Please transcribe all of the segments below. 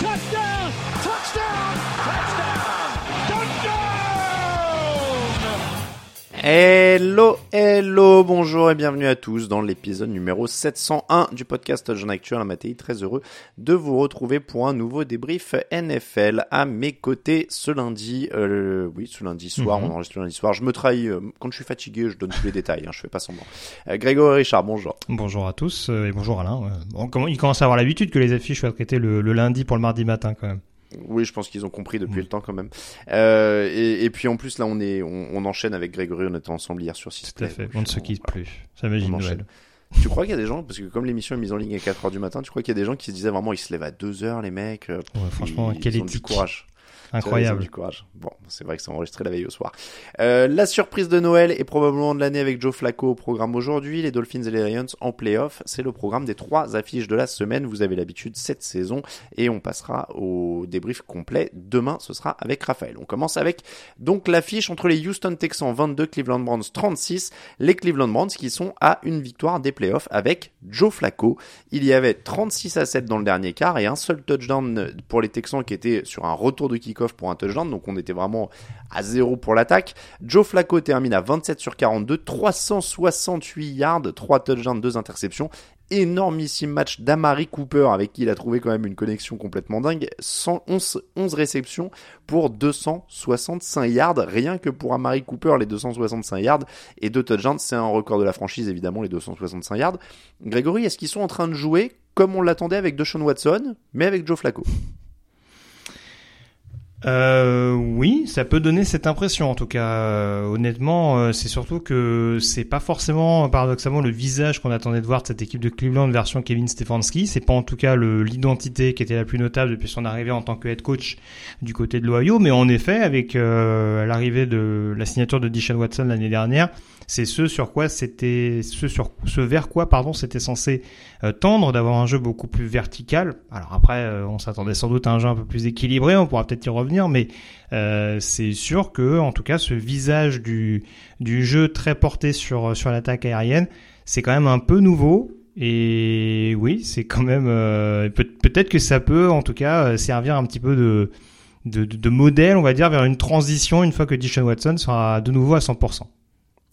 Touchdown. Hello, hello, bonjour et bienvenue à tous dans l'épisode numéro 701 du podcast Jean Actuel. Matéi, très heureux de vous retrouver pour un nouveau débrief NFL à mes côtés ce lundi. Euh, oui, ce lundi soir, on enregistre le lundi soir. Je me trahis euh, quand je suis fatigué, je donne tous les détails, hein, je fais pas semblant. Euh, Grégory Richard, bonjour. Bonjour à tous euh, et bonjour Alain. Euh, Bon, comment, il commence à avoir l'habitude que les affiches soient traitées le, le lundi pour le mardi matin quand même. Oui, je pense qu'ils ont compris depuis le temps quand même. Euh, et, et puis en plus là, on est, on, on enchaîne avec Grégory, on était ensemble hier sur Tout Sisplay. à fait. On ne se quitte plus. Ça magie Noël. Tu crois qu'il y a des gens, parce que comme l'émission est mise en ligne à 4h du matin, tu crois qu'il y a des gens qui se disaient vraiment ils se lèvent à 2h les mecs euh, Ouais, franchement, ils, quelle ils ont du courage. Incroyable. du courage. Bon, c'est vrai que c'est enregistré la veille au soir. Euh, la surprise de Noël est probablement de l'année avec Joe Flacco au programme aujourd'hui. Les Dolphins et les Lions en playoff. C'est le programme des trois affiches de la semaine. Vous avez l'habitude cette saison. Et on passera au débrief complet. Demain, ce sera avec Raphaël. On commence avec donc l'affiche entre les Houston Texans 22, Cleveland Browns 36. Les Cleveland Browns qui sont à une victoire des playoffs avec Joe Flacco. Il y avait 36 à 7 dans le dernier quart et un seul touchdown pour les Texans qui était sur un retour de pour un touchdown. Donc on était vraiment à zéro pour l'attaque. Joe Flacco termine à 27 sur 42, 368 yards, 3 touchdowns, 2 interceptions. Énormissime match d'Amari Cooper avec qui il a trouvé quand même une connexion complètement dingue. 111 11 réceptions pour 265 yards. Rien que pour Amari Cooper, les 265 yards et 2 touchdowns, c'est un record de la franchise évidemment, les 265 yards. Grégory, est-ce qu'ils sont en train de jouer comme on l'attendait avec Deshaun Watson, mais avec Joe Flacco? Euh, oui, ça peut donner cette impression en tout cas. Euh, honnêtement, euh, c'est surtout que c'est pas forcément paradoxalement le visage qu'on attendait de voir de cette équipe de Cleveland version Kevin Stefanski. C'est pas en tout cas l'identité qui était la plus notable depuis son arrivée en tant que head coach du côté de l'Ohio. Mais en effet, avec euh, l'arrivée de la signature de Deshaun Watson l'année dernière, c'est ce sur quoi c'était, ce sur, ce vers quoi pardon, c'était censé tendre d'avoir un jeu beaucoup plus vertical. Alors après, on s'attendait sans doute à un jeu un peu plus équilibré, on pourra peut-être y revenir, mais euh, c'est sûr que, en tout cas, ce visage du, jeu très porté sur, l'attaque aérienne, c'est quand même un peu nouveau. Et oui, c'est quand même euh, peut- peut-être que ça peut, en tout cas, euh, servir un petit peu de, de, modèle, on va dire, vers une transition une fois que Deshaun Watson sera de nouveau à 100%.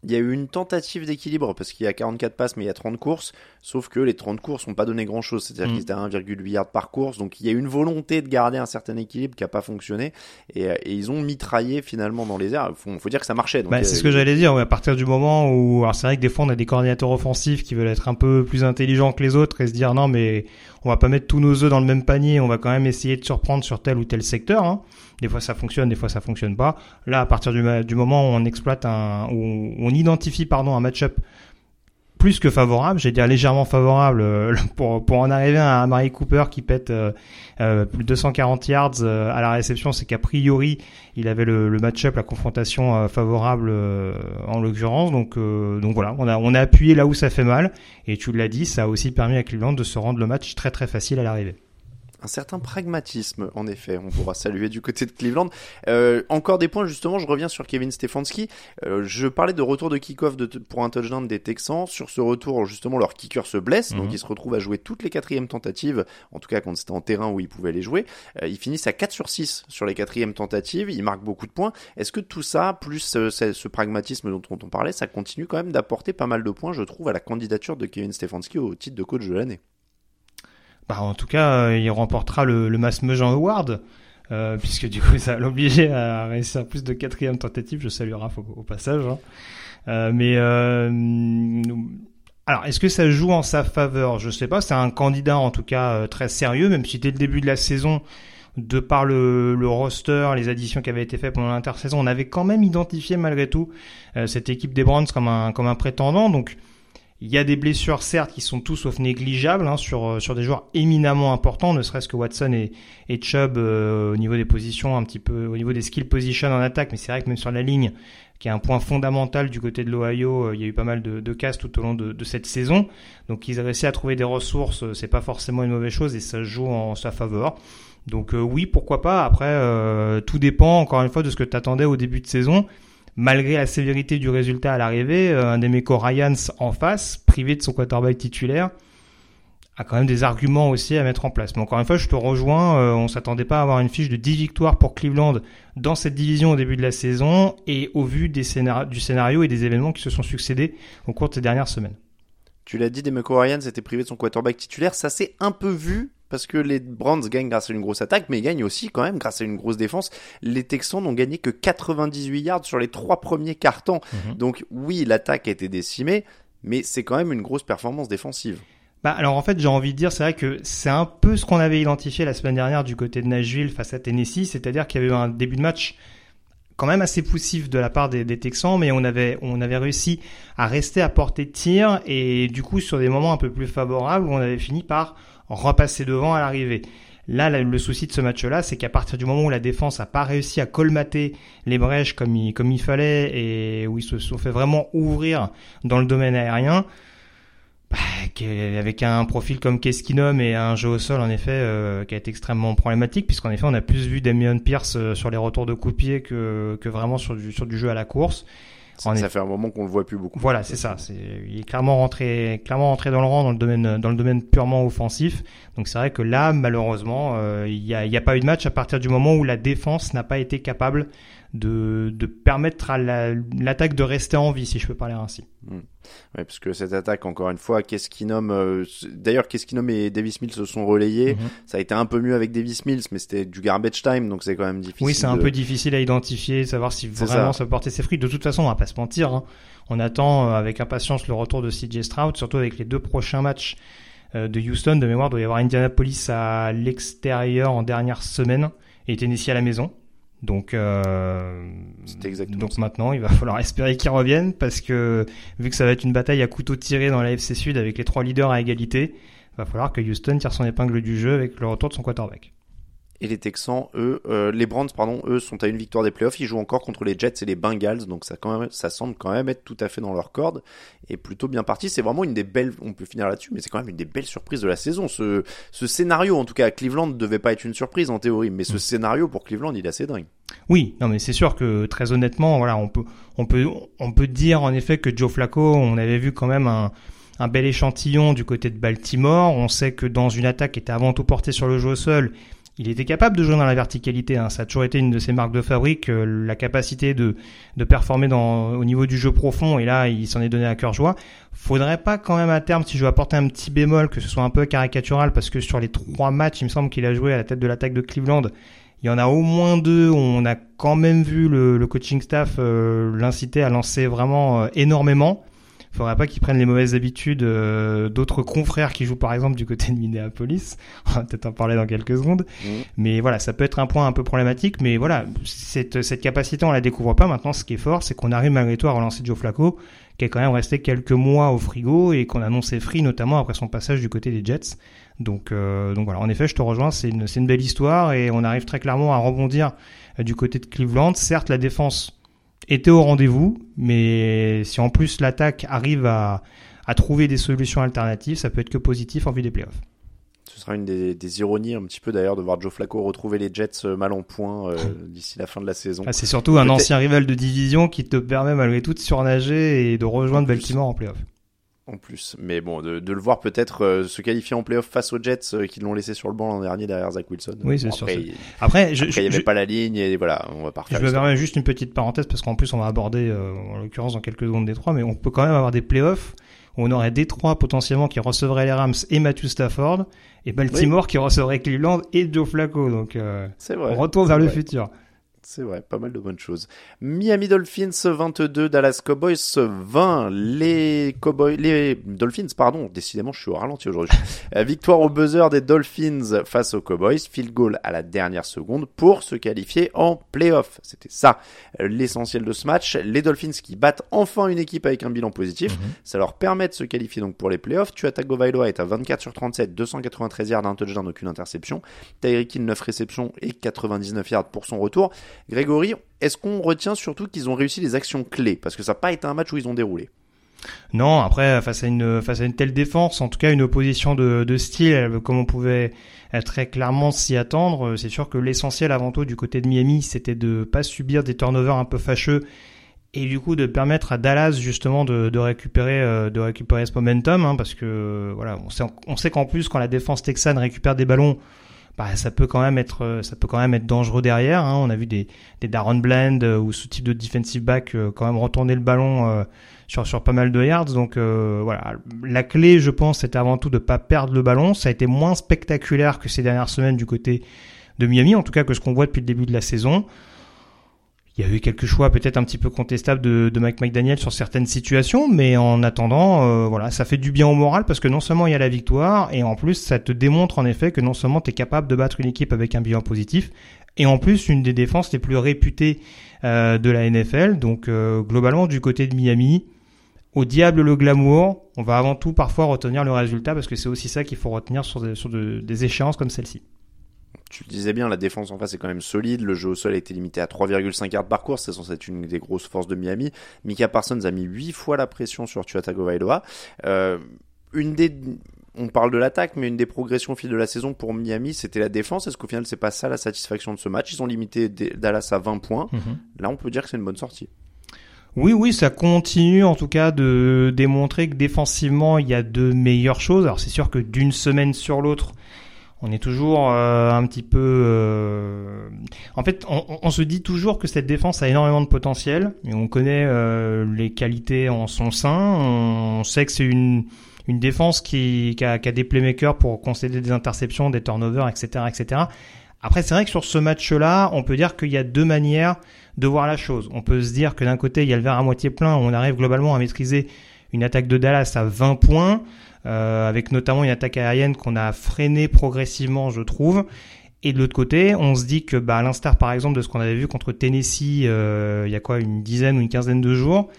Il y a eu une tentative d'équilibre parce qu'il y a 44 passes mais il y a 30 courses, sauf que les 30 courses n'ont pas donné grand chose, c'est-à-dire Mm. qu'ils étaient à 1,8 yard par course, donc il y a eu une volonté de garder un certain équilibre qui n'a pas fonctionné et, euh, et ils ont mitraillé finalement dans les airs. Faut, faut dire que ça marchait. Bah, euh, c'est ce que j'allais dire. ouais, à partir du moment où, alors c'est vrai que des fois on a des coordinateurs offensifs qui veulent être un peu plus intelligents que les autres et se dire non mais on va pas mettre tous nos œufs dans le même panier, on va quand même essayer de surprendre sur tel ou tel secteur. Hein. Des fois ça fonctionne, des fois ça fonctionne pas. Là, à partir du, du moment où on exploite un, où on identifie pardon un match-up plus que favorable, j'ai dire légèrement favorable euh, pour pour en arriver à un Cooper qui pète euh, euh, plus de 240 yards à la réception, c'est qu'a priori il avait le, le match-up, la confrontation favorable en l'occurrence. Donc donc voilà, on a on a appuyé là où ça fait mal et tu l'as dit, ça a aussi permis à Cleveland de se rendre le match très très facile à l'arrivée un certain pragmatisme, en effet, on pourra saluer du côté de Cleveland. Euh, encore des points, justement, je reviens sur Kevin Stefanski. Euh, je parlais de retour de kick-off pour un touchdown des Texans. Sur ce retour, justement, leur kicker se blesse, donc mhm. ils se retrouvent à jouer toutes les quatrièmes tentatives, en tout cas quand c'était en terrain où ils pouvaient les jouer. Euh, ils finissent à 4 sur 6 sur les quatrièmes tentatives, ils marquent beaucoup de points. Est-ce que tout ça, plus ce, ce, pragmatisme dont on parlait, ça continue quand même d'apporter pas mal de points, je trouve, à la candidature de Kevin Stefanski au titre de coach de l'année? Bah, en tout cas, euh, il remportera le, le Mass Award. Euh, puisque du coup ça l'obligeait à réussir plus de quatrième tentative, je salue au, passage. Hein. Euh, mais euh, alors est-ce que ça joue en sa faveur? Je sais pas, c'est un candidat en tout cas euh, très sérieux, même si dès le début de la saison, de par le, le roster, les additions qui avaient été faites pendant l'intersaison, on avait quand même identifié malgré tout cette équipe des Browns comme un, comme un prétendant. Donc il y a des blessures, certes, qui sont tous sauf négligeables hein, sur, euh, sur des joueurs éminemment importants, ne serait-ce que Watson et, et Chubb euh, au niveau des positions, un petit peu au niveau des skill positions en attaque. Mais c'est vrai que même sur la ligne, qui est un point fondamental du côté de l'Ohio, euh, il y a eu pas mal de, de casse tout au long de, de, cette saison. Donc ils ont réussi à trouver des ressources, c'est pas forcément une mauvaise chose et ça joue en sa faveur. Donc oui, pourquoi pas. Après, tout dépend encore une fois de ce que tu attendais au début de saison malgré la sévérité du résultat à l'arrivée, euh, un des Ryans en face, privé de son quarterback titulaire, a quand même des arguments aussi à mettre en place. Mais encore une fois, je te rejoins, euh, on s'attendait pas à avoir une fiche de 10 victoires pour Cleveland dans cette division au début de la saison et au vu du scénario et des événements qui se sont succédés au cours de ces dernières semaines. Tu l'as dit, Demeco Ryans était privé de son quarterback titulaire. Ça s'est un peu vu parce que les Browns gagnent grâce à une grosse attaque, mais ils gagnent aussi quand même grâce à une grosse défense. Les Texans n'ont gagné que 98 yards sur les trois premiers cartons. Mhm. Donc oui, l'attaque a été décimée, mais c'est quand même une grosse performance défensive. Bah alors en fait j'ai envie de dire c'est vrai que c'est un peu ce qu'on avait identifié la semaine dernière du côté de Nashville face à Tennessee, c'est-à-dire qu'il y avait eu un début de match quand même assez poussif de la part des, des, Texans, mais on avait on avait réussi à rester à portée de tir et du coup sur des moments un peu plus favorables on avait fini par repasser devant à l'arrivée. Là, le souci de ce match-là, c'est qu'à partir du moment où la défense a pas réussi à colmater les brèches comme il, comme il fallait et où ils se sont fait vraiment ouvrir dans le domaine aérien, bah, avec un profil comme Keskinum et un jeu au sol en effet euh, qui a été extrêmement problématique puisqu'en effet on a plus vu Damien Pierce euh, sur les retours de pied que, que vraiment sur du, sur du jeu à la course ça, fait un moment qu'on le voit plus beaucoup. Voilà, c'est ça. C'est, il est clairement rentré, clairement rentré dans le rang dans le domaine, dans le domaine purement offensif. Donc c'est vrai que là, malheureusement, euh, il n'y a, y a pas eu de match à partir du moment où la défense n'a pas été capable de, de permettre à l'attaque de rester en vie, si je peux parler ainsi. Hmm. Ouais, parce que cette attaque, encore une fois, qu'est-ce qui nomme euh, D'ailleurs, qu'est-ce qui nomme et Davis Mills se sont relayés. Mhm. Ça a été un peu mieux avec Davis Mills, mais c'était du garbage time, donc c'est quand même difficile. Oui, c'est un peu difficile à identifier, savoir si vraiment ça. peut porter ses fruits. De toute façon, on va pas se mentir. Hein. On attend euh, avec impatience le retour de CJ Stroud, surtout avec les deux prochains matchs euh, de Houston. De mémoire, il doit y avoir Indianapolis à l'extérieur en dernière semaine et Tennessee à la maison. Donc, euh, donc maintenant, il va falloir espérer qu'ils reviennent parce que vu que ça va être une bataille à couteau tiré dans la FC Sud avec les trois leaders à égalité, il va falloir que Houston tire son épingle du jeu avec le retour de son quarterback. Et les Texans, eux, euh, les Browns, pardon, eux sont à une victoire des playoffs. Ils jouent encore contre les Jets et les Bengals, donc ça, quand même, ça semble quand même être tout à fait dans leur corde et plutôt bien parti. C'est vraiment une des belles, on peut finir là-dessus, mais c'est quand même une des belles surprises de la saison. Ce, ce scénario, en tout cas à Cleveland, ne devait pas être une surprise en théorie, mais ce mm. scénario pour Cleveland, il est assez dingue. Oui, non, mais c'est sûr que très honnêtement, voilà, on peut, on peut, on peut dire en effet que Joe Flacco, on avait vu quand même un un bel échantillon du côté de Baltimore. On sait que dans une attaque qui était avant tout portée sur le jeu au sol, il était capable de jouer dans la verticalité. Hein. Ça a toujours été une de ses marques de fabrique, euh, la capacité de, de performer dans, au niveau du jeu profond. Et là, il s'en est donné à cœur joie. Faudrait pas quand même à terme, si je veux apporter un petit bémol, que ce soit un peu caricatural, parce que sur les trois matchs, il me semble qu'il a joué à la tête de l'attaque de Cleveland. Il y en a au moins deux où on a quand même vu le, le coaching staff euh, l'inciter à lancer vraiment euh, énormément faudrait pas qu'ils prennent les mauvaises habitudes euh, d'autres confrères qui jouent par exemple du côté de Minneapolis. On va peut-être en parler dans quelques secondes. Mm. Mais voilà, ça peut être un point un peu problématique. Mais voilà, cette, cette capacité, on la découvre pas. Maintenant, ce qui est fort, c'est qu'on arrive malgré tout à relancer Joe Flacco, qui est quand même resté quelques mois au frigo et qu'on annonçait free, notamment après son passage du côté des Jets. Donc, euh, donc voilà, en effet, je te rejoins, c'est une, c'est une belle histoire et on arrive très clairement à rebondir euh, du côté de Cleveland. Certes, la défense était au rendez-vous, mais si en plus l'attaque arrive à, à trouver des solutions alternatives, ça peut être que positif en vue des playoffs. Ce sera une des, des ironies un petit peu d'ailleurs de voir Joe Flacco retrouver les Jets euh, mal en point euh, d'ici la fin de la saison. Ah, c'est surtout un ancien rival de division qui te permet malgré tout de surnager et de rejoindre En. Baltimore en playoff. En plus, mais bon, de, de le voir peut-être euh, se qualifier en playoff face aux Jets euh, qui l'ont laissé sur le banc l'an dernier derrière Zach Wilson. Oui, c'est Bon, sûr, Après, il Après, je, après, il y je- avait pas la ligne et voilà, on va pas refaire Je l'histoire. permets juste une petite parenthèse parce qu'en plus on va aborder euh, en l'occurrence dans quelques secondes Détroit, mais on peut quand même avoir des playoffs où on aurait Détroit potentiellement qui recevrait les Rams et Matthew Stafford et Baltimore qui recevrait Cleveland et Joe Flacco. Donc euh, C'est vrai. on retourne vers le futur. C'est vrai, pas mal de bonnes choses. Miami Dolphins 22, Dallas Cowboys 20. Les Cowboys, les Dolphins, pardon, décidément, je suis au ralenti aujourd'hui. Euh, Victoire au buzzer des Dolphins face aux Cowboys, field goal à la dernière seconde pour se qualifier en playoff. C'était ça l'essentiel de ce match. Les Dolphins qui battent enfin une équipe avec un bilan positif, ça leur permet de se qualifier donc pour les playoffs. Tua Tagovailoa est à 24 sur 37, 293 yards, un touchdown, aucune interception. Tyreek Hill 9 réceptions et 99 yards pour son retour. Grégory, est-ce qu'on retient surtout qu'ils ont réussi les actions clés? Parce que ça n'a pas été un match où ils ont déroulé. Non, après face à une face à une telle défense, en tout cas une opposition de, style, comme on pouvait très clairement s'y attendre, euh, c'est sûr que l'essentiel avant tout du côté de Miami, c'était de pas subir des turnovers un peu fâcheux et du coup de permettre à Dallas justement de, récupérer euh, de récupérer ce momentum, hein, parce que voilà, on sait qu'en plus quand la défense texane récupère des ballons bah, ça peut quand même être euh, ça peut quand même être dangereux derrière hein. on a vu des Darren Bland euh, ou ce type de defensive back euh, quand même retourner le ballon sur pas mal de yards. Donc voilà. La clé je pense c'était avant tout de pas perdre le ballon. Ça a été moins spectaculaire que ces dernières semaines du côté de Miami en tout cas que ce qu'on voit depuis le début de la saison il y a eu quelques choix peut-être un petit peu contestables de, Mike McDaniel sur certaines situations, mais en attendant, euh, voilà, ça fait du bien au moral parce que non seulement il y a la victoire, et en plus ça te démontre en effet que non seulement tu es capable de battre une équipe avec un bilan positif, et en plus une des défenses les plus réputées euh, de la NFL. Donc euh, globalement du côté de Miami, au diable le glamour, on va avant tout parfois retenir le résultat parce que c'est aussi ça qu'il faut retenir sur des, sur de- des échéances comme celle-ci. Tu le disais bien, la défense en face est quand même solide. Le jeu au sol a été limité à 3,5 yards par course. C'est censé être une des grosses forces de Miami. Mika Parsons a mis 8 fois la pression sur Tua Tagovailoa. Euh, une des, on parle de l'attaque, mais une des progressions au fil de la saison pour Miami, c'était la défense. Est-ce qu'au final, c'est pas ça la satisfaction de ce match? Ils ont limité Dallas à 20 points. Là, on peut dire que c'est une bonne sortie. Oui, oui, ça continue en tout cas de démontrer que défensivement il y a de meilleures choses. Alors c'est sûr que d'une semaine sur l'autre, on est toujours euh, un petit peu. euh, En fait, on, on se dit toujours que cette défense a énormément de potentiel, et on connaît euh, les qualités en son sein. On sait que c'est une une défense qui, qui, a, qui a des playmakers pour concéder des interceptions, des turnovers, etc., etc. Après, c'est vrai que sur ce match-là, on peut dire qu'il y a deux manières de voir la chose. On peut se dire que d'un côté, il y a le verre à moitié plein, on arrive globalement à maîtriser une attaque de Dallas à 20 points, avec notamment une attaque aérienne qu'on a freinée progressivement, je trouve. Et de l'autre côté, on se dit que, bah, à l'instar par exemple de ce qu'on avait vu contre Tennessee, euh, il y a quoi, une dizaine ou une quinzaine de jours,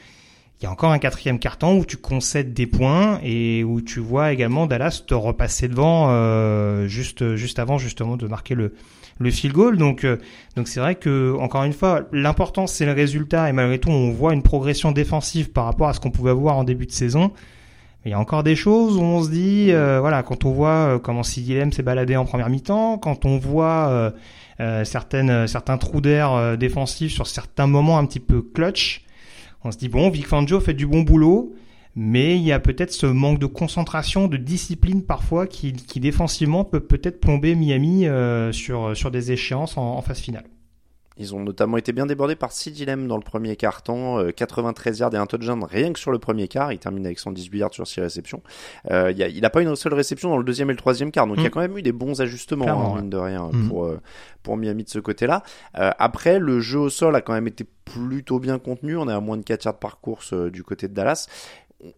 il y a encore un quatrième carton où tu concèdes des points et où tu vois également Dallas te repasser devant euh, juste juste avant justement de marquer le le field goal. Donc euh, donc c'est vrai que encore une fois l'important c'est le résultat et malgré tout on voit une progression défensive par rapport à ce qu'on pouvait voir en début de saison. Il y a encore des choses où on se dit euh, voilà quand on voit euh, comment CDM s'est baladé en première mi-temps, quand on voit euh, euh, certaines certains trous d'air euh, défensifs sur certains moments un petit peu clutch on se dit bon, Vic Fangio fait du bon boulot, mais il y a peut-être ce manque de concentration, de discipline parfois qui, qui défensivement peut peut-être plomber Miami euh, sur, sur des échéances en, en phase finale. Ils ont notamment été bien débordés par Sid Dilem dans le premier quart-temps, euh, 93 yards et un touchdown rien que sur le premier quart. Il termine avec 118 yards sur 6 réceptions. Euh, il, a, il a pas une seule réception dans le deuxième et le troisième quart, donc il y a Mm. quand même eu des bons ajustements, hein, ouais. mine de rien, Mm. pour, euh, pour Miami de ce côté-là. Euh, après, le jeu au sol a quand même été plutôt bien contenu. On est à moins de 4 yards par course euh, du côté de Dallas.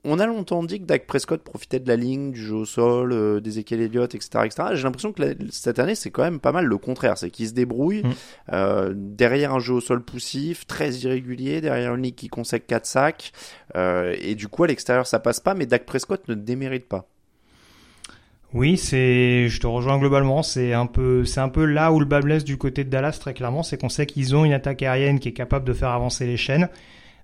On a longtemps dit que Dak Prescott profitait de la ligne, du jeu au sol, euh, des Ezekiel Elliott, etc., etc. J'ai l'impression que la- cette année, c'est quand même pas mal le contraire. C'est qu'il se débrouille Mm. euh, derrière un jeu au sol poussif, très irrégulier, derrière une ligne qui consacre 4 sacs. euh, et du coup, à l'extérieur, ça passe pas, mais Dak Prescott ne démérite pas. Oui, c'est, je te rejoins globalement. C'est un peu, c'est un peu là où le bas blesse du côté de Dallas très clairement, c'est qu'on sait qu'ils ont une attaque aérienne qui est capable de faire avancer les chaînes.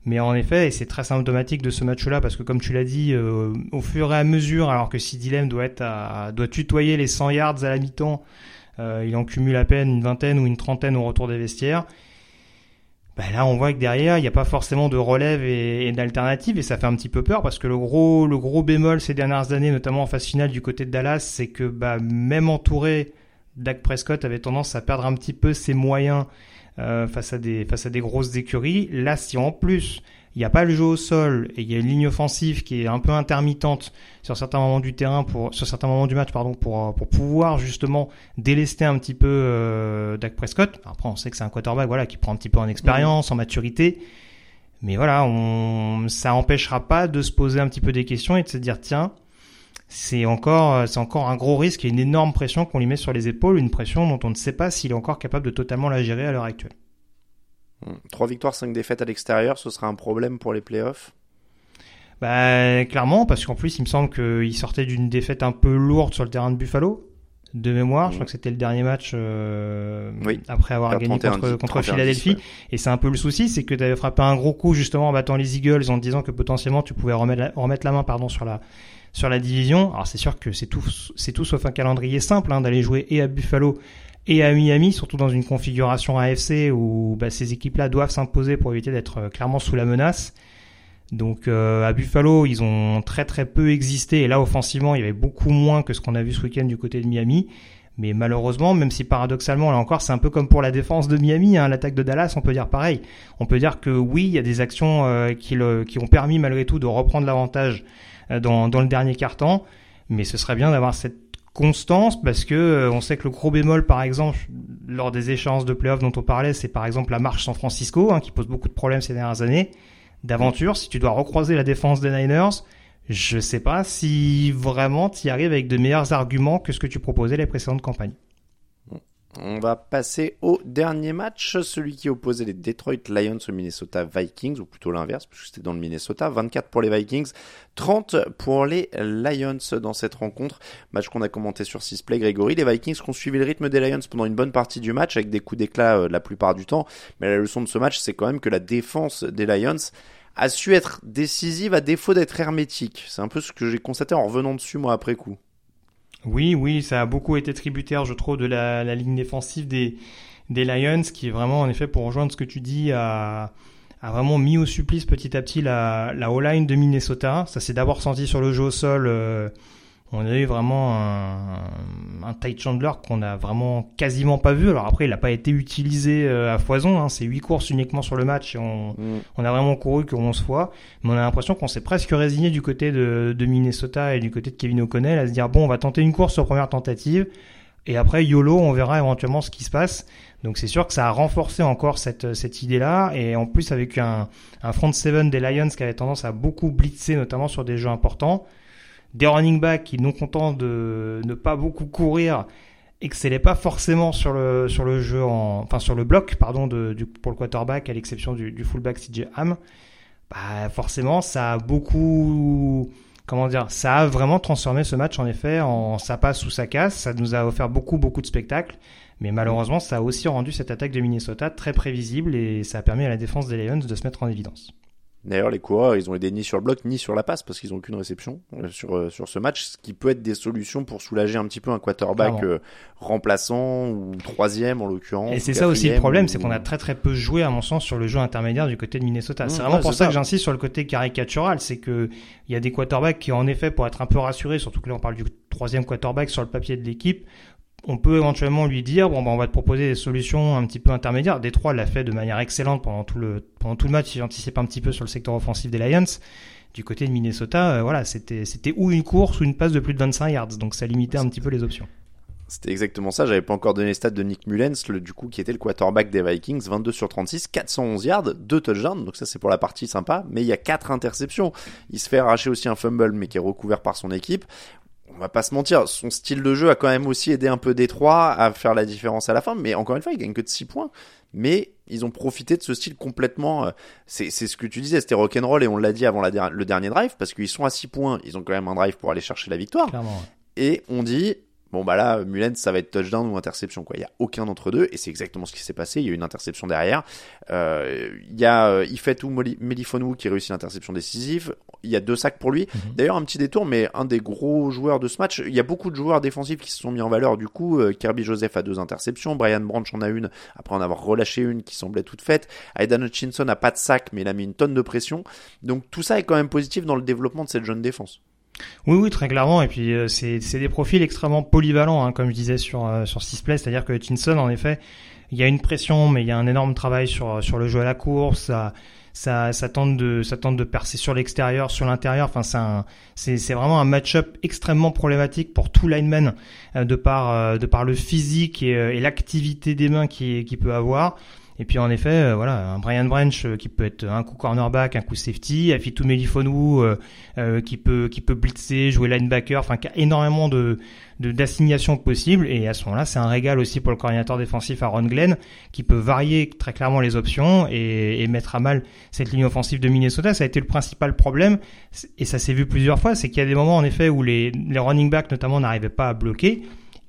Mais en effet, et c'est très symptomatique de ce match-là, parce que comme tu l'as dit, euh, au fur et à mesure, alors que Sid Lamb doit être doit tutoyer les 100 yards à la mi-temps, euh, il en cumule à peine une vingtaine ou une trentaine au retour des vestiaires. Bah là, on voit que derrière, il n'y a pas forcément de relève et, et d'alternative, et ça fait un petit peu peur parce que le gros, le gros bémol ces dernières années, notamment en phase finale du côté de Dallas, c'est que bah, même entouré, Dak Prescott avait tendance à perdre un petit peu ses moyens euh, face à des face à des grosses écuries. Là, si en plus il n'y a pas le jeu au sol et il y a une ligne offensive qui est un peu intermittente sur certains moments du terrain pour sur certains moments du match pardon pour pour pouvoir justement délester un petit peu euh, Dak Prescott. Après, on sait que c'est un quarterback voilà qui prend un petit peu en expérience, en maturité. Mais voilà, on, ça empêchera pas de se poser un petit peu des questions et de se dire tiens, c'est encore, c'est encore un gros risque et une énorme pression qu'on lui met sur les épaules, une pression dont on ne sait pas s'il est encore capable de totalement la gérer à l'heure actuelle. 3 victoires, 5 défaites à l'extérieur, ce sera un problème pour les playoffs? Bah, clairement, parce qu'en plus, il me semble qu'il sortait d'une défaite un peu lourde sur le terrain de Buffalo. De mémoire, je crois que c'était le dernier match euh, Oui. après avoir gagné 31, contre, contre 31, Philadelphie. ouais. Et c'est un peu le souci, c'est que tu avais frappé un gros coup justement en battant les Eagles en te disant que potentiellement tu pouvais remettre la, remettre la main pardon sur la sur la division. Alors c'est sûr que c'est tout c'est tout sauf un calendrier simple hein, d'aller jouer et à Buffalo et à Miami, surtout dans une configuration AFC où bah, ces équipes-là doivent s'imposer pour éviter d'être euh, clairement sous la menace. Donc euh, à Buffalo, ils ont très très peu existé et là offensivement, il y avait beaucoup moins que ce qu'on a vu ce week-end du côté de Miami. Mais malheureusement, même si paradoxalement, là encore, c'est un peu comme pour la défense de Miami, hein, l'attaque de Dallas, on peut dire pareil. On peut dire que oui, il y a des actions euh, qui, qui ont permis malgré tout de reprendre l'avantage dans, dans le dernier quart-temps, mais ce serait bien d'avoir cette constance parce que euh, on sait que le gros bémol, par exemple, lors des échéances de playoffs dont on parlait, c'est par exemple la marche San Francisco, hein, qui pose beaucoup de problèmes ces dernières années. D'aventure, si tu dois recroiser la défense des Niners, je sais pas si vraiment tu y arrives avec de meilleurs arguments que ce que tu proposais les précédentes campagnes. On va passer au dernier match, celui qui opposait les Detroit Lions aux Minnesota Vikings, ou plutôt l'inverse, puisque c'était dans le Minnesota. 24 pour les Vikings, 30 pour les Lions dans cette rencontre. Match qu'on a commenté sur 6 play, Grégory. Les Vikings qui ont suivi le rythme des Lions pendant une bonne partie du match, avec des coups d'éclat euh, la plupart du temps. Mais la leçon de ce match, c'est quand même que la défense des Lions a su être décisive à défaut d'être hermétique. C'est un peu ce que j'ai constaté en revenant dessus, moi, après coup. Oui, oui, ça a beaucoup été tributaire, je trouve, de la, la ligne défensive des, des Lions, qui est vraiment, en effet, pour rejoindre ce que tu dis, a, vraiment mis au supplice petit à petit la, la O-line de Minnesota. Ça s'est d'abord senti sur le jeu au sol. euh, on a eu vraiment un, un Ty Chandler qu'on a vraiment quasiment pas vu. Alors après, il n'a pas été utilisé euh, à foison. Hein. C'est huit courses uniquement sur le match et on, Mm. on a vraiment couru que 11 fois. Mais on a l'impression qu'on s'est presque résigné du côté de, de Minnesota et du côté de Kevin O'Connell à se dire bon, on va tenter une course sur première tentative. Et après, YOLO, on verra éventuellement ce qui se passe. Donc c'est sûr que ça a renforcé encore cette, cette idée-là. Et en plus, avec un, un front seven des Lions qui avait tendance à beaucoup blitzer, notamment sur des jeux importants. Des running backs qui, non contents de ne pas beaucoup courir, excellaient pas forcément sur le, sur le jeu en, enfin sur le bloc, pardon, du, pour le quarterback, à l'exception du, du fullback CJ Ham. Bah, forcément, ça a beaucoup, comment dire, ça a vraiment transformé ce match en effet en ça passe ou ça casse. Ça nous a offert beaucoup, beaucoup de spectacles. Mais malheureusement, ça a aussi rendu cette attaque de Minnesota très prévisible et ça a permis à la défense des Lions de se mettre en évidence. D'ailleurs, les coureurs, ils ont aidé ni sur le bloc ni sur la passe parce qu'ils n'ont aucune réception euh, sur, euh, sur ce match, ce qui peut être des solutions pour soulager un petit peu un quarterback euh, remplaçant ou troisième en l'occurrence. Et c'est ça aussi le problème, ou- c'est qu'on a très très peu joué à mon sens sur le jeu intermédiaire du côté de Minnesota. Mmh, c'est vraiment ouais, pour ça. que j'insiste sur le côté caricatural, c'est que il y a des quarterbacks qui en effet pour être un peu rassurés, surtout que là on parle du troisième quarterback sur le papier de l'équipe, on peut éventuellement lui dire bon ben on va te proposer des solutions un petit peu intermédiaires. Détroit l'a fait de manière excellente pendant tout le pendant tout le match, il anticipe un petit peu sur le secteur offensif des Lions. Du côté de Minnesota, euh, voilà, c'était c'était ou une course ou une passe de plus de 25 yards, donc ça limitait un petit peu les options. C'était exactement ça. J'avais pas encore donné les stats de Nick Mullens, le, du coup, qui était le quarterback des Vikings. 22 sur 36, 411 yards, 2 touchdowns. Donc ça, c'est pour la partie sympa. Mais il y a 4 interceptions. Il se fait arracher aussi un fumble, mais qui est recouvert par son équipe. On va pas se mentir, son style de jeu a quand même aussi aidé un peu Détroit à faire la différence à la fin. Mais encore une fois, il gagne que de 6 points. Mais ils ont profité de ce style complètement. euh, c'est ce que tu disais, c'était rock'n'roll et on l'a dit avant la le dernier drive parce qu'ils sont à 6 points. Ils ont quand même un drive pour aller chercher la victoire Clairement. ouais. et on dit bon bah là Mullens ça va être touchdown ou interception quoi. Il y a aucun d'entre deux et c'est exactement ce qui s'est passé. Il y a eu une interception derrière. Euh, il y a euh, Ifeatu Moli- Melifonwu qui réussit l'interception décisive. Il y a deux sacs pour lui. D'ailleurs un petit détour mais un des gros joueurs de ce match il y a beaucoup de joueurs défensifs qui se sont mis en valeur. Du coup Euh, Kirby Joseph a deux interceptions. Brian Branch en a une après en avoir relâché une qui semblait toute faite. Aidan Hutchinson a pas de sac mais il a mis une tonne de pression. Donc tout ça est quand même positif dans le développement de cette jeune défense Oui, oui, très clairement. Et puis euh, c'est des profils extrêmement polyvalents, hein, comme je disais sur euh, sur Sisplay, c'est-à-dire que Hutchinson, en effet, il y a une pression, mais il y a un énorme travail sur sur le jeu à la course. Ça, ça, ça tente de ça tente de percer sur l'extérieur, sur l'intérieur. Enfin, c'est c'est vraiment un match-up extrêmement problématique pour tout lineman euh, de par euh, de par le physique et, euh, et l'activité des mains qui qui peut avoir. Et puis en effet, euh, voilà, un Brian Branch euh, qui peut être un coup cornerback, un coup safety, Afitou Melifonwu euh, euh, qui peut qui peut blitzer, jouer linebacker, enfin qui a énormément de- d'assignations possibles et à ce moment-là, c'est un régal aussi pour le coordinateur défensif Aaron Glenn qui peut varier très clairement les options et, et mettre à mal cette ligne offensive de Minnesota. Ça a été le principal problème et ça s'est vu plusieurs fois, c'est qu'il y a des moments en effet où les les running backs notamment n'arrivaient pas à bloquer.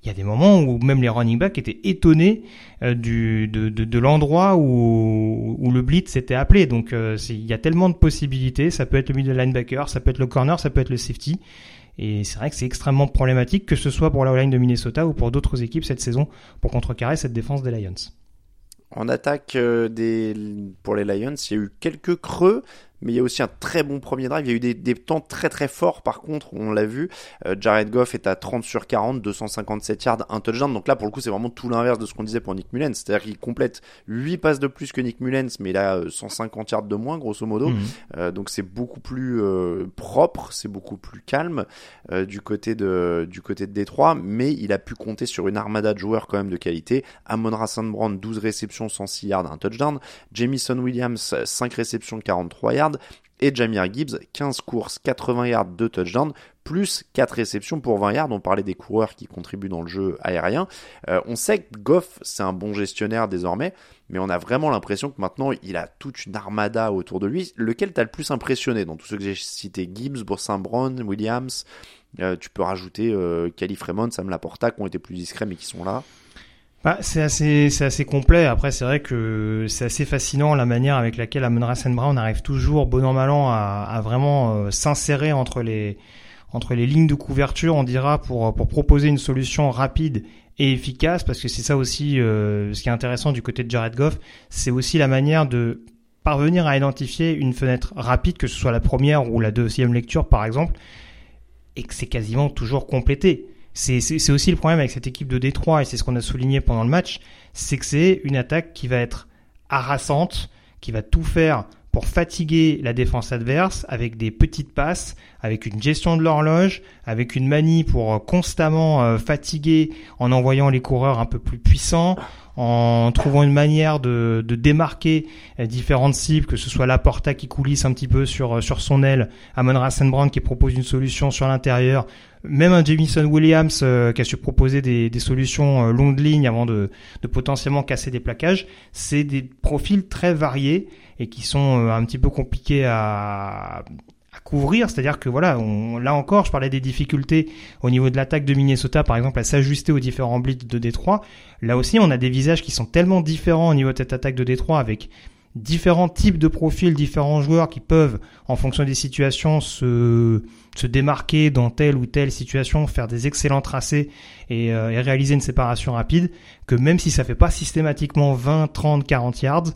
Il y a des moments où même les running backs étaient étonnés euh, du, de, de, de l'endroit où, où le blitz était appelé. Donc euh, il y a tellement de possibilités. Ça peut être le middle linebacker, ça peut être le corner, ça peut être le safety. Et c'est vrai que c'est extrêmement problématique, que ce soit pour la line de Minnesota ou pour d'autres équipes cette saison, pour contrecarrer cette défense des Lions. En attaque euh, pour les Lions, il y a eu quelques creux, mais il y a aussi un très bon premier drive. Il y a eu des, des temps très très forts par contre, on l'a vu. Euh, Jared Goff est à 30 sur 40, 257 yards, un touchdown. Donc là, pour le coup, c'est vraiment tout l'inverse de ce qu'on disait pour Nick Mullens. C'est-à-dire qu'il complète 8 passes de plus que Nick Mullens, mais il a euh, 150 yards de moins, grosso modo. Mhm. Euh, donc c'est beaucoup plus euh, propre, c'est beaucoup plus calme euh, du côté de du côté de Détroit, mais il a pu compter sur une armada de joueurs quand même de qualité. Amon Rassan Brand 12 réceptions, 106 yards, un touchdown. Jamison Williams 5 réceptions, 43 yards. Et Jamir Gibbs 15 courses, 80 yards, 2 touchdowns, plus 4 réceptions pour 20 yards. On parlait des coureurs qui contribuent dans le jeu aérien. Euh, on sait que Goff c'est un bon gestionnaire désormais, mais on a vraiment l'impression que maintenant il a toute une armada autour de lui. Lequel t'a le plus impressionné dans tous ceux que j'ai cités Gibbs, Boursin Brown, Williams euh, Tu peux rajouter euh, Calif Sam Laporta qui ont été plus discrets mais qui sont là. Bah, c'est assez, c'est assez complet. Après, c'est vrai que c'est assez fascinant la manière avec laquelle Amon Ra Brown arrive toujours, bon an mal an, à, à vraiment euh, s'insérer entre les, entre les lignes de couverture, on dira, pour, pour proposer une solution rapide et efficace, parce que c'est ça aussi euh, ce qui est intéressant du côté de Jared Goff, c'est aussi la manière de parvenir à identifier une fenêtre rapide, que ce soit la première ou la deuxième lecture par exemple, et que c'est quasiment toujours complété. C'est aussi le problème avec cette équipe de Détroit, et c'est ce qu'on a souligné pendant le match, c'est que c'est une attaque qui va être harassante, qui va tout faire pour fatiguer la défense adverse avec des petites passes, avec une gestion de l'horloge, avec une manie pour euh, constamment euh, fatiguer en envoyant les coureurs un peu plus puissants, en trouvant une manière de, de démarquer euh, différentes cibles, que ce soit la Porta qui coulisse un petit peu sur, euh, sur son aile, Amon Rassenbrand qui propose une solution sur l'intérieur, même un Jamison Williams euh, qui a su proposer des, des solutions euh, longue ligne avant de, de potentiellement casser des plaquages, c'est des profils très variés et qui sont un petit peu compliqués à couvrir. C'est-à-dire que voilà, on, là encore, je parlais des difficultés au niveau de l'attaque de Minnesota, par exemple, à s'ajuster aux différents blitz de Détroit. Là aussi, on a des visages qui sont tellement différents au niveau de cette attaque de Détroit avec différents types de profils, différents joueurs qui peuvent, en fonction des situations, se, se démarquer dans telle ou telle situation, faire des excellents tracés et, euh, et réaliser une séparation rapide, que même si ça fait pas systématiquement 20, 30, 40 yards,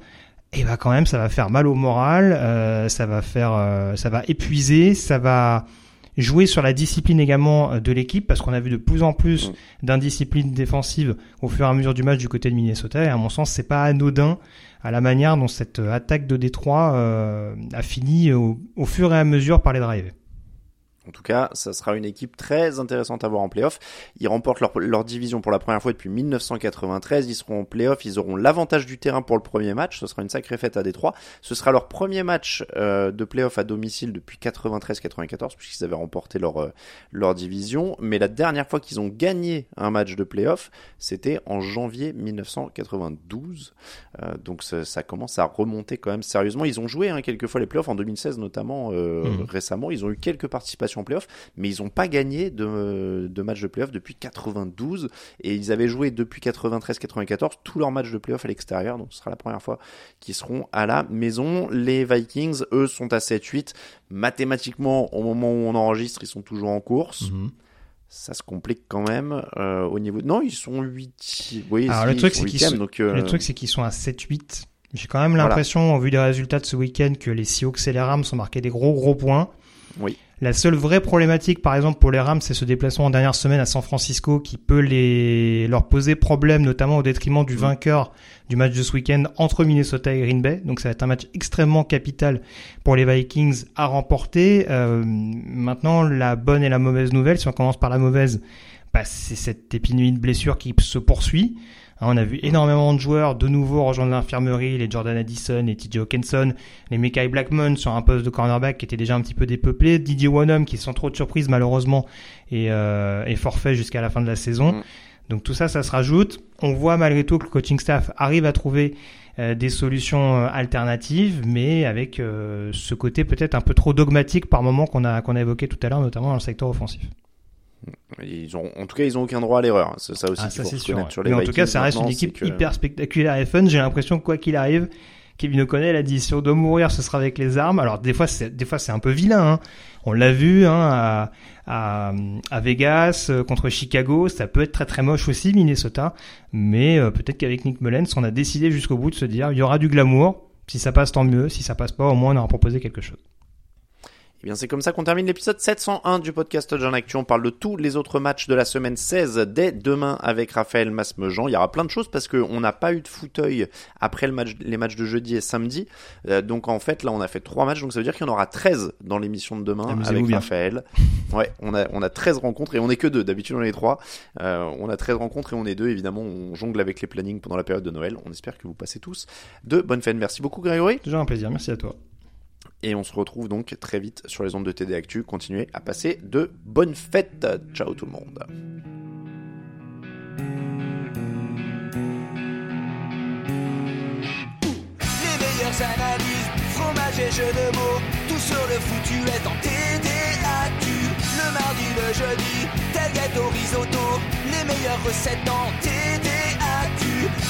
et bah quand même ça va faire mal au moral, euh, ça va faire, euh, ça va épuiser, ça va jouer sur la discipline également euh, de l'équipe parce qu'on a vu de plus en plus d'indiscipline défensive au fur et à mesure du match du côté de Minnesota et à mon sens c'est pas anodin à la manière dont cette attaque de Détroit euh, a fini au, au fur et à mesure par les drives. En tout cas, ça sera une équipe très intéressante à voir en playoff. Ils remportent leur, leur, division pour la première fois depuis 1993. Ils seront en playoff. Ils auront l'avantage du terrain pour le premier match. Ce sera une sacrée fête à Détroit. Ce sera leur premier match euh, de playoff à domicile depuis 93-94 puisqu'ils avaient remporté leur, euh, leur division. Mais la dernière fois qu'ils ont gagné un match de playoff, c'était en janvier 1992. Euh, donc ça, ça, commence à remonter quand même sérieusement. Ils ont joué hein, quelques fois les playoffs en 2016 notamment mmh. récemment. Ils ont eu quelques participations en playoff, mais ils n'ont pas gagné de, de match de playoff depuis 92 et ils avaient joué depuis 93-94 tous leurs matchs de playoff à l'extérieur, donc ce sera la première fois qu'ils seront à la maison. Les Vikings, eux, sont à 7-8. Mathématiquement, au moment où on enregistre, ils sont toujours en course. Mhm. Ça se complique quand même euh, au niveau. Non, ils sont 8. Oui, Alors, le truc, c'est qu'ils sont... Donc, euh... le truc, c'est qu'ils sont à 7-8. J'ai quand même l'impression, voilà. au vu des résultats de ce week-end, que les Seahawks et les Rams ont marqué des gros gros points. Oui. La seule vraie problématique, par exemple, pour les Rams, c'est ce déplacement en dernière semaine à San Francisco qui peut les leur poser problème, notamment au détriment du vainqueur du match de ce week-end entre Minnesota et Green Bay. Donc ça va être un match extrêmement capital pour les Vikings à remporter. Euh, maintenant, la bonne et la mauvaise nouvelle, si on commence par la mauvaise, bah, c'est cette épidémie de blessures qui se poursuit. On a vu énormément de joueurs de nouveau rejoindre l'infirmerie, les Jordan Addison et TJ Hawkinson, les Mekai Blackmon sur un poste de cornerback qui était déjà un petit peu dépeuplé, Didier Wanham qui sans trop de surprise malheureusement est, euh, est forfait jusqu'à la fin de la saison. Mm. Donc tout ça, ça se rajoute. On voit malgré tout que le coaching staff arrive à trouver euh, des solutions euh, alternatives, mais avec euh, ce côté peut-être un peu trop dogmatique par moment qu'on a qu'on a évoqué tout à l'heure, notamment dans le secteur offensif. Ils ont, en tout cas, ils ont aucun droit à l'erreur. C'est ça aussi ah, ça, sûr, sur les Mais en Vikings tout cas, ça reste une équipe que- hyper spectaculaire et fun. J'ai l'impression que quoi qu'il arrive, Kevin O'Connell a dit si on doit mourir, ce sera avec les armes. Alors des fois, c'est des fois c'est un peu vilain. Hein. On l'a vu hein, à, à, à Vegas euh, contre Chicago, ça peut être très très moche aussi Minnesota. Mais euh, peut-être qu'avec Nick Mullens, on a décidé jusqu'au bout de se dire il y aura du glamour. Si ça passe, tant mieux. Si ça passe pas, au moins on aura proposé quelque chose. Eh bien, c'est comme ça qu'on termine l'épisode 701 du podcast John Actu. On parle de tous les autres matchs de la semaine 16 dès demain avec Raphaël Masmejean. Il y aura plein de choses parce qu'on n'a pas eu de fauteuil après le match, les matchs de jeudi et samedi. Euh, donc, en fait, là, on a fait trois matchs. Donc, ça veut dire qu'il y en aura 13 dans l'émission de demain avec bien. Raphaël. Ouais, on a, on a 13 rencontres et on est que deux. D'habitude, on est trois. Euh, on a 13 rencontres et on est deux. Évidemment, on jongle avec les plannings pendant la période de Noël. On espère que vous passez tous de bonnes fêtes. Merci beaucoup, Grégory. Toujours un plaisir. Merci à toi. Et on se retrouve donc très vite sur les ondes de TD Actu. Continuez à passer de bonnes fêtes. Ciao tout le monde. Les meilleures analyses, fromage et jeux de mots, tout sur le foutu est en TDAQ. Le mardi, le jeudi, tel gâteau risotto, les meilleures recettes en TDAQ.